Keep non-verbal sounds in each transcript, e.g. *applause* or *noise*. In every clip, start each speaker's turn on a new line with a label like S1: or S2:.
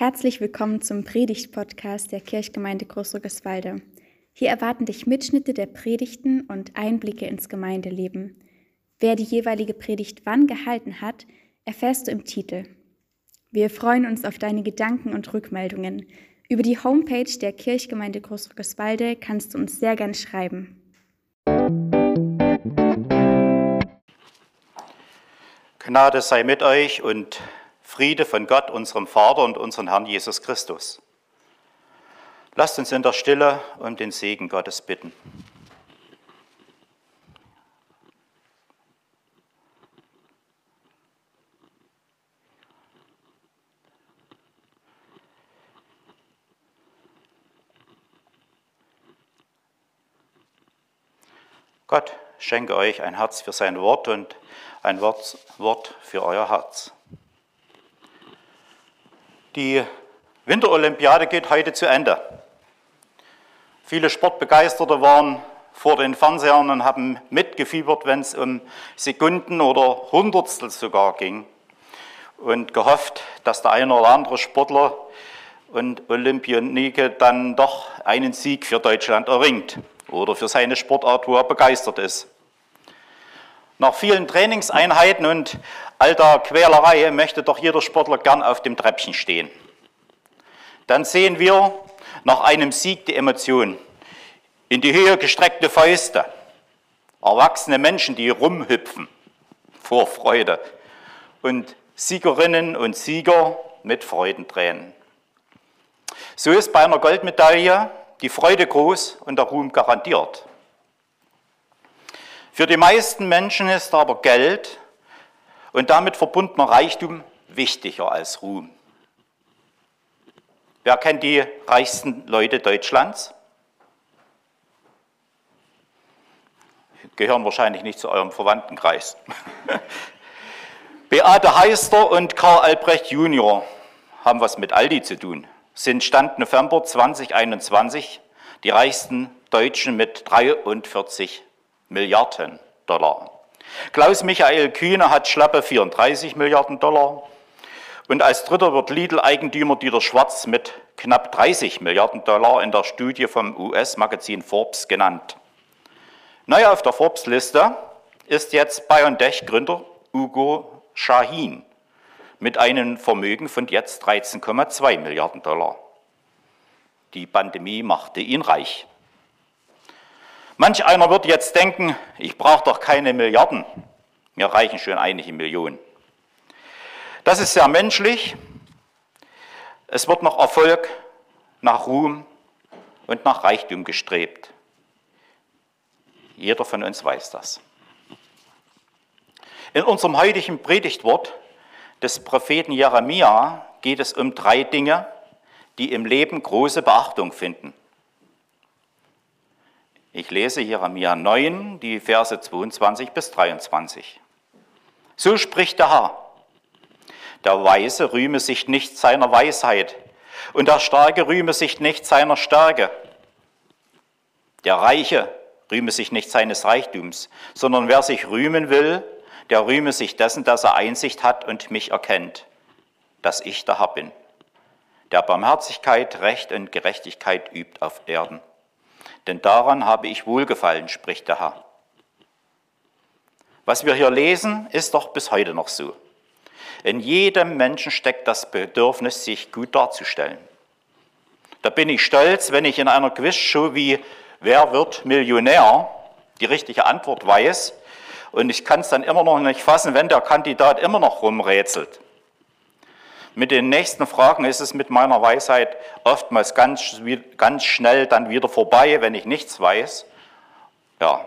S1: Herzlich willkommen zum Predigt-Podcast der Kirchgemeinde Großrückeswalde. Hier erwarten dich Mitschnitte der Predigten und Einblicke ins Gemeindeleben. Wer die jeweilige Predigt wann gehalten hat, erfährst du im Titel. Wir freuen uns auf deine Gedanken und Rückmeldungen. Über die Homepage der Kirchgemeinde Großrückeswalde kannst du uns sehr gern schreiben.
S2: Gnade sei mit euch und Friede von Gott, unserem Vater und unserem Herrn Jesus Christus. Lasst uns in der Stille um den Segen Gottes bitten. Gott schenke euch ein Herz für sein Wort und ein Wort für euer Herz. Die Winterolympiade geht heute zu Ende. Viele Sportbegeisterte waren vor den Fernsehern und haben mitgefiebert, wenn es um Sekunden oder Hundertstel sogar ging und gehofft, dass der eine oder andere Sportler und Olympionike dann doch einen Sieg für Deutschland erringt oder für seine Sportart, wo er begeistert ist. Nach vielen Trainingseinheiten und alter Quälerei möchte doch jeder Sportler gern auf dem Treppchen stehen. Dann sehen wir nach einem Sieg die Emotionen. In die Höhe gestreckte Fäuste. Erwachsene Menschen, die rumhüpfen vor Freude. Und Siegerinnen und Sieger mit Freudentränen. So ist bei einer Goldmedaille die Freude groß und der Ruhm garantiert. Für die meisten Menschen ist aber Geld und damit verbundener Reichtum wichtiger als Ruhm. Wer kennt die reichsten Leute Deutschlands? Gehören wahrscheinlich nicht zu eurem Verwandtenkreis. *laughs* Beate Heister und Karl Albrecht Junior haben was mit Aldi zu tun, sind Stand November 2021 die reichsten Deutschen mit 43 Milliarden Dollar. Klaus Michael Kühne hat schlappe 34 Milliarden Dollar. Und als dritter wird Lidl-Eigentümer Dieter Schwarz mit knapp 30 Milliarden Dollar in der Studie vom US-Magazin Forbes genannt. Neu auf der Forbes-Liste ist jetzt BioNTech-Gründer Ugo Shahin mit einem Vermögen von jetzt 13,2 Milliarden Dollar. Die Pandemie machte ihn reich. Manch einer wird jetzt denken, ich brauche doch keine Milliarden, mir reichen schon einige Millionen. Das ist sehr menschlich. Es wird nach Erfolg, nach Ruhm und nach Reichtum gestrebt. Jeder von uns weiß das. In unserem heutigen Predigtwort des Propheten Jeremia geht es um drei Dinge, die im Leben große Beachtung finden. Ich lese Jeremia 9, die Verse 22 bis 23. So spricht der Herr. Der Weise rühme sich nicht seiner Weisheit und der Starke rühme sich nicht seiner Stärke. Der Reiche rühme sich nicht seines Reichtums, sondern wer sich rühmen will, der rühme sich dessen, dass er Einsicht hat und mich erkennt, dass ich der Herr bin, der Barmherzigkeit, Recht und Gerechtigkeit übt auf Erden denn daran habe ich wohlgefallen, spricht der Herr. Was wir hier lesen, ist doch bis heute noch so. In jedem Menschen steckt das Bedürfnis, sich gut darzustellen. Da bin ich stolz, wenn ich in einer Quizshow wie Wer wird Millionär die richtige Antwort weiß und ich kann es dann immer noch nicht fassen, wenn der Kandidat immer noch rumrätselt. Mit den nächsten Fragen ist es mit meiner Weisheit oftmals ganz, ganz schnell dann wieder vorbei, wenn ich nichts weiß. Ja,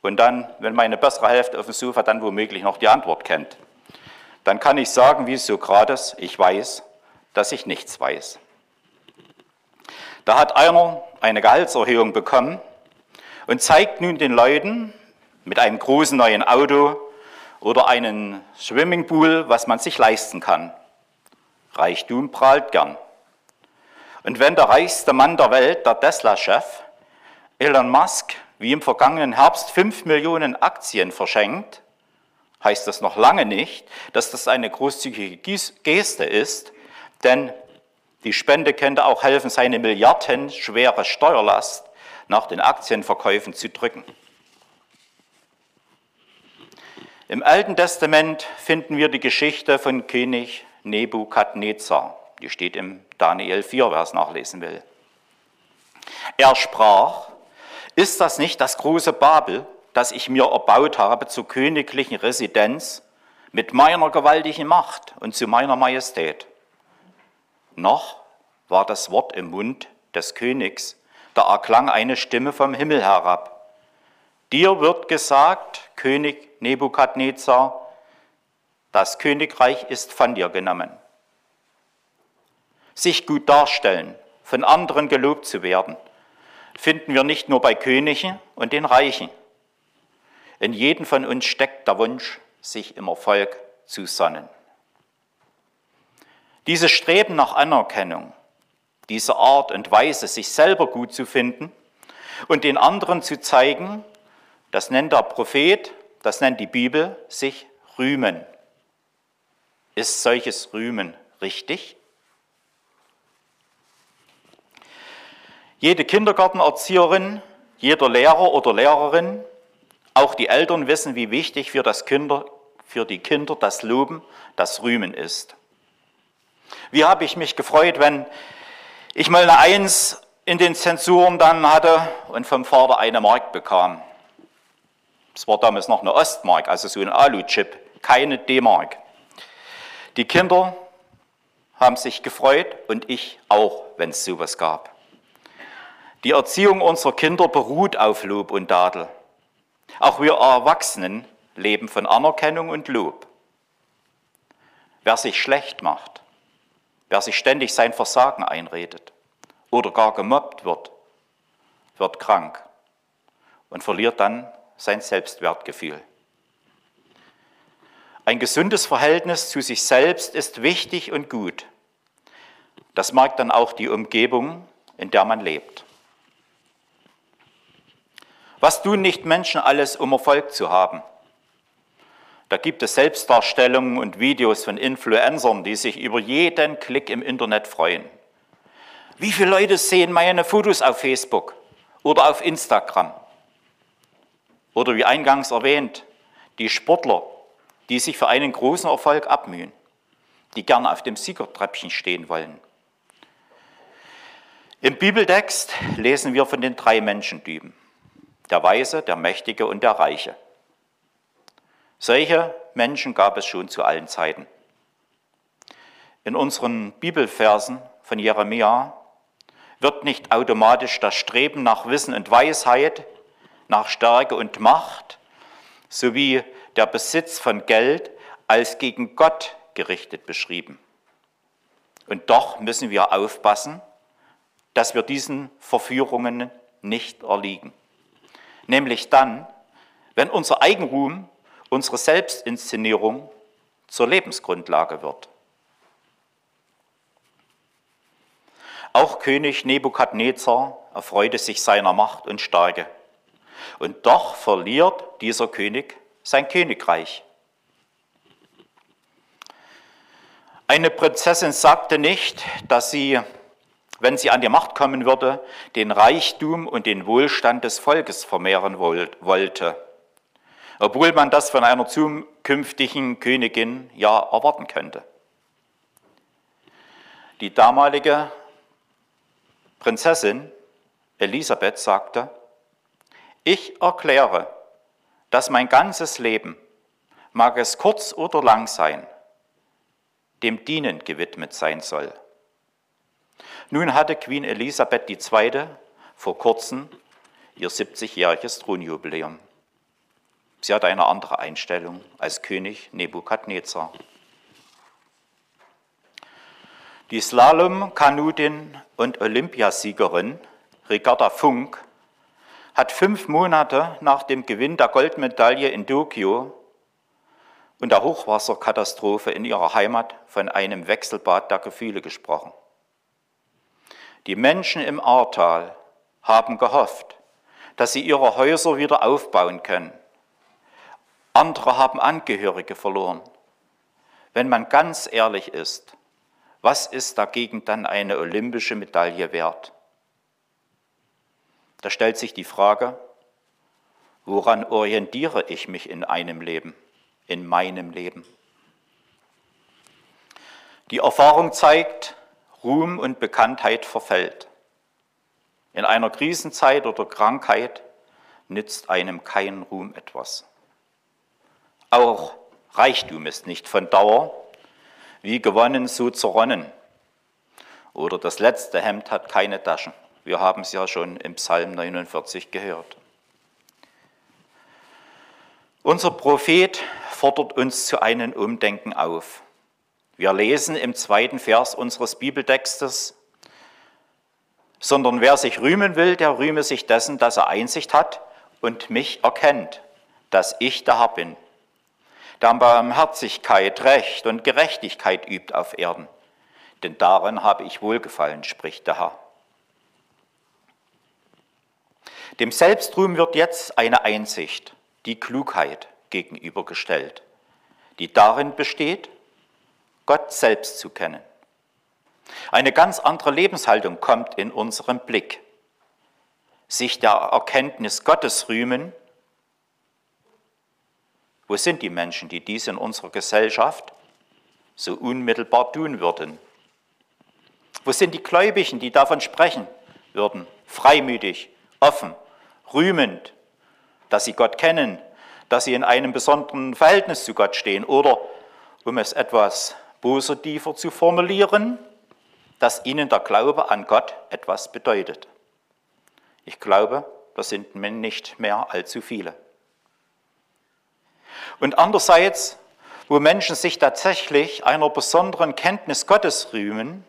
S2: und dann, wenn meine bessere Hälfte auf dem Sofa dann womöglich noch die Antwort kennt, dann kann ich sagen, wie Sokrates, ich weiß, dass ich nichts weiß. Da hat einer eine Gehaltserhöhung bekommen und zeigt nun den Leuten mit einem großen neuen Auto oder einem Swimmingpool, was man sich leisten kann. Reichtum prahlt gern. Und wenn der reichste Mann der Welt, der Tesla-Chef, Elon Musk, wie im vergangenen Herbst 5 Millionen Aktien verschenkt, heißt das noch lange nicht, dass das eine großzügige Geste ist, denn Die Spende könnte auch helfen, seine milliardenschwere Steuerlast nach den Aktienverkäufen zu drücken. Im Alten Testament finden wir die Geschichte von König Nebukadnezar. Die steht im Daniel 4, wer es nachlesen will. Er sprach, ist das nicht das große Babel, das ich mir erbaut habe zur königlichen Residenz mit meiner gewaltigen Macht und zu meiner Majestät? Noch war das Wort im Mund des Königs, da erklang eine Stimme vom Himmel herab. Dir wird gesagt, König Nebukadnezar, das Königreich ist von dir genommen. Sich gut darstellen, von anderen gelobt zu werden, finden wir nicht nur bei Königen und den Reichen. In jedem von uns steckt der Wunsch, sich im Erfolg zu sonnen. Dieses Streben nach Anerkennung, diese Art und Weise, sich selber gut zu finden und den anderen zu zeigen, das nennt der Prophet, das nennt die Bibel, sich rühmen. Ist solches Rühmen richtig? Jede Kindergartenerzieherin, jeder Lehrer oder Lehrerin, auch die Eltern wissen, wie wichtig für, das Kinder, für die Kinder das Loben, das Rühmen ist. Wie habe ich mich gefreut, wenn ich mal eine Eins in den Zensuren dann hatte und vom Vater eine Mark bekam. Es war damals noch eine Ostmark, also so ein Alu-Chip, keine D-Mark. Die Kinder haben sich gefreut und ich auch, wenn es sowas gab. Die Erziehung unserer Kinder beruht auf Lob und Tadel. Auch wir Erwachsenen leben von Anerkennung und Lob. Wer sich schlecht macht, wer sich ständig sein Versagen einredet oder gar gemobbt wird, wird krank und verliert dann sein Selbstwertgefühl. Ein gesundes Verhältnis zu sich selbst ist wichtig und gut. Das mag dann auch die Umgebung, in der man lebt. Was tun nicht Menschen alles, um Erfolg zu haben? Da gibt es Selbstdarstellungen und Videos von Influencern, die sich über jeden Klick im Internet freuen. Wie viele Leute sehen meine Fotos auf Facebook oder auf Instagram? Oder wie eingangs erwähnt, die Sportler, die sich für einen großen Erfolg abmühen, die gerne auf dem Siegertreppchen stehen wollen. Im Bibeltext lesen wir von den drei Menschentypen der Weise, der Mächtige und der Reiche. Solche Menschen gab es schon zu allen Zeiten. In unseren Bibelversen von Jeremia wird nicht automatisch das Streben nach Wissen und Weisheit, nach Stärke und Macht sowie der Besitz von Geld als gegen Gott gerichtet beschrieben. Und doch müssen wir aufpassen, dass wir diesen Verführungen nicht erliegen nämlich dann, wenn unser Eigenruhm, unsere Selbstinszenierung zur Lebensgrundlage wird. Auch König Nebukadnezar erfreute sich seiner Macht und Stärke. Und doch verliert dieser König sein Königreich. Eine Prinzessin sagte nicht, dass sie wenn sie an die Macht kommen würde, den Reichtum und den Wohlstand des Volkes vermehren wollte, obwohl man das von einer zukünftigen Königin ja erwarten könnte. Die damalige Prinzessin Elisabeth sagte, ich erkläre, dass mein ganzes Leben, mag es kurz oder lang sein, dem Dienen gewidmet sein soll. Nun hatte Queen Elisabeth II. vor kurzem ihr 70-jähriges Thronjubiläum. Sie hatte eine andere Einstellung als König Nebukadnezar. Die Slalom-Kanutin und Olympiasiegerin Ricarda Funk hat fünf Monate nach dem Gewinn der Goldmedaille in Tokio und der Hochwasserkatastrophe in ihrer Heimat von einem Wechselbad der Gefühle gesprochen. Die Menschen im Ahrtal haben gehofft, dass sie ihre Häuser wieder aufbauen können. Andere haben Angehörige verloren. Wenn man ganz ehrlich ist, Was ist dagegen dann eine olympische Medaille wert? Da stellt sich die Frage, woran orientiere ich mich in einem Leben, in meinem Leben? Die Erfahrung zeigt, Ruhm und Bekanntheit verfällt. In einer Krisenzeit oder Krankheit nützt einem kein Ruhm etwas. Auch Reichtum ist nicht von Dauer, wie gewonnen, so zerronnen. Oder das letzte Hemd hat keine Taschen. Wir haben es ja schon im Psalm 49 gehört. Unser Prophet fordert uns zu einem Umdenken auf. Wir lesen im zweiten Vers unseres Bibeltextes, sondern wer sich rühmen will, der rühme sich dessen, dass er Einsicht hat und mich erkennt, dass ich der Herr bin, der Barmherzigkeit, Recht und Gerechtigkeit übt auf Erden. Denn darin habe ich wohlgefallen, spricht der Herr. Dem Selbstruhm wird jetzt eine Einsicht, die Klugheit gegenübergestellt, die darin besteht, Gott selbst zu kennen. Eine ganz andere Lebenshaltung kommt in unseren Blick. Sich der Erkenntnis Gottes rühmen. Wo sind die Menschen, die dies in unserer Gesellschaft so unmittelbar tun würden? Wo sind die Gläubigen, die davon sprechen würden, freimütig, offen, rühmend, dass sie Gott kennen, dass sie in einem besonderen Verhältnis zu Gott stehen oder, um es etwas positiver zu formulieren, dass ihnen der Glaube an Gott etwas bedeutet. Ich glaube, das sind nicht mehr allzu viele. Und andererseits, wo Menschen sich tatsächlich einer besonderen Kenntnis Gottes rühmen,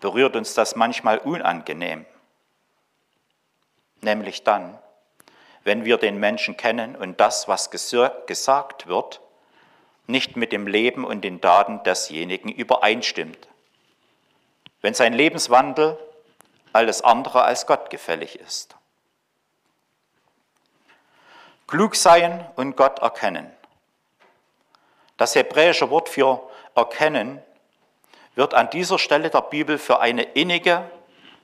S2: berührt uns das manchmal unangenehm. Nämlich dann, wenn wir den Menschen kennen und das, was gesagt wird, nicht mit dem Leben und den Daten desjenigen übereinstimmt wenn sein Lebenswandel alles andere als gottgefällig ist. Klug sein und Gott erkennen. Das hebräische Wort für erkennen wird an dieser Stelle der Bibel für eine innige,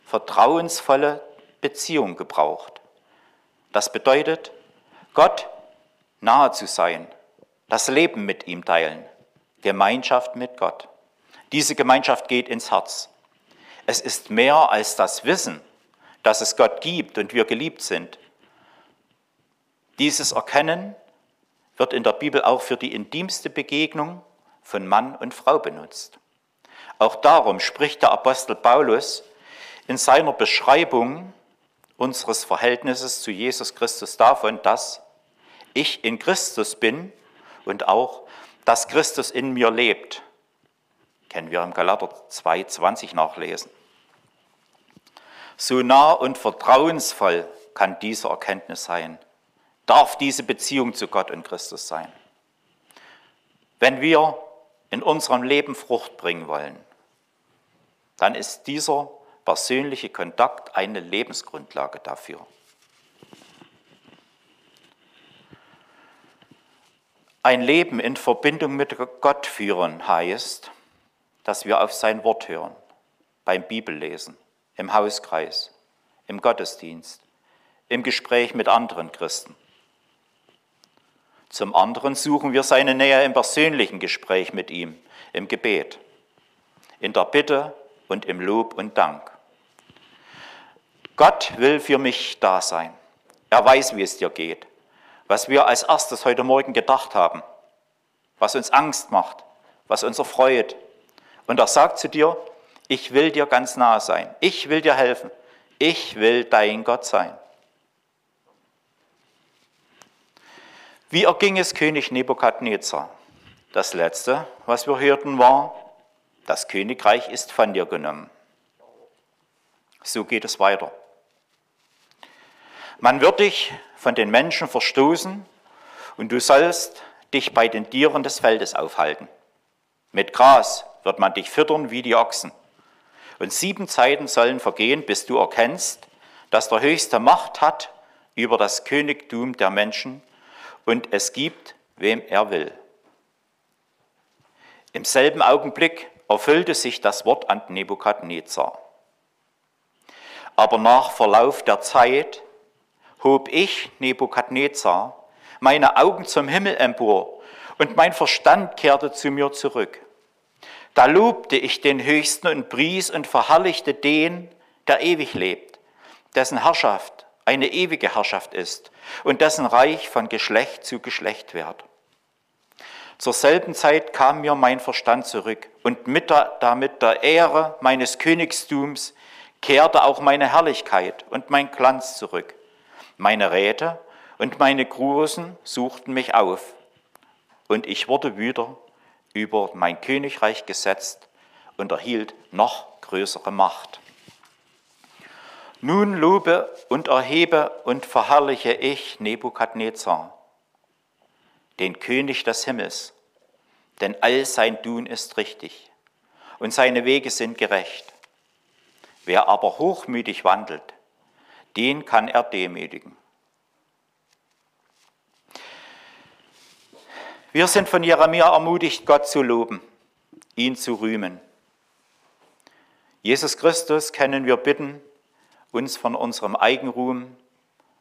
S2: vertrauensvolle Beziehung gebraucht. Das bedeutet, Gott nahe zu sein, das Leben mit ihm teilen, Gemeinschaft mit Gott. Diese Gemeinschaft geht ins Herz. Es ist mehr als das Wissen, dass es Gott gibt und wir geliebt sind. Dieses Erkennen wird in der Bibel auch für die intimste Begegnung von Mann und Frau benutzt. Auch darum spricht der Apostel Paulus in seiner Beschreibung unseres Verhältnisses zu Jesus Christus davon, dass ich in Christus bin und auch, dass Christus in mir lebt. Kennen wir im Galater 2,20 nachlesen. So nah und vertrauensvoll kann diese Erkenntnis sein, darf diese Beziehung zu Gott und Christus sein. Wenn wir in unserem Leben Frucht bringen wollen, dann ist dieser persönliche Kontakt eine Lebensgrundlage dafür. Ein Leben in Verbindung mit Gott führen heißt, dass wir auf sein Wort hören, beim Bibellesen, im Hauskreis, im Gottesdienst, im Gespräch mit anderen Christen. Zum anderen suchen wir seine Nähe im persönlichen Gespräch mit ihm, im Gebet, in der Bitte und im Lob und Dank. Gott will für mich da sein. Er weiß, wie es dir geht. Was wir als erstes heute Morgen gedacht haben, was uns Angst macht, was uns erfreut, und er sagt zu dir, ich will dir ganz nahe sein, ich will dir helfen, ich will dein Gott sein. Wie erging es König Nebukadnezar? Das letzte, was wir hörten, war, das Königreich ist von dir genommen. So geht es weiter. Man wird dich von den Menschen verstoßen und du sollst dich bei den Tieren des Feldes aufhalten. Mit Gras wird man dich füttern wie die Ochsen. Und sieben Zeiten sollen vergehen, bis du erkennst, dass der Höchste Macht hat über das Königtum der Menschen und es gibt, wem er will. Im selben Augenblick erfüllte sich das Wort an Nebukadnezar. Aber nach Verlauf der Zeit hob ich, Nebukadnezar, meine Augen zum Himmel empor und mein Verstand kehrte zu mir zurück. Da lobte ich den Höchsten und pries und verherrlichte den, der ewig lebt, dessen Herrschaft eine ewige Herrschaft ist und dessen Reich von Geschlecht zu Geschlecht wird. Zur selben Zeit kam mir mein Verstand zurück und mit der, damit der Ehre meines Königstums kehrte auch meine Herrlichkeit und mein Glanz zurück. Meine Räte und meine Großen suchten mich auf und ich wurde wieder über mein Königreich gesetzt und erhielt noch größere Macht. Nun lobe und erhebe und verherrliche ich Nebukadnezar, den König des Himmels, denn all sein Tun ist richtig und seine Wege sind gerecht. Wer aber hochmütig wandelt, den kann er demütigen. Wir sind von Jeremia ermutigt, Gott zu loben, ihn zu rühmen. Jesus Christus können wir bitten, uns von unserem Eigenruhm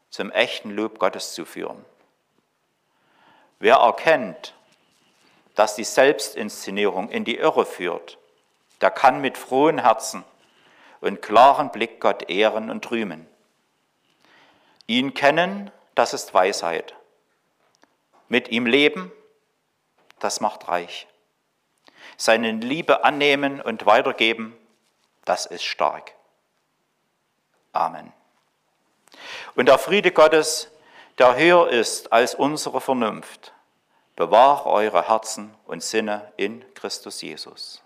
S2: zum echten Lob Gottes zu führen. Wer erkennt, dass die Selbstinszenierung in die Irre führt, der kann mit frohen Herzen und klaren Blick Gott ehren und rühmen. Ihn kennen, das ist Weisheit. Mit ihm leben, das macht reich. Seine Liebe annehmen und weitergeben, das ist stark. Amen. Und der Friede Gottes, der höher ist als unsere Vernunft, bewahre eure Herzen und Sinne in Christus Jesus.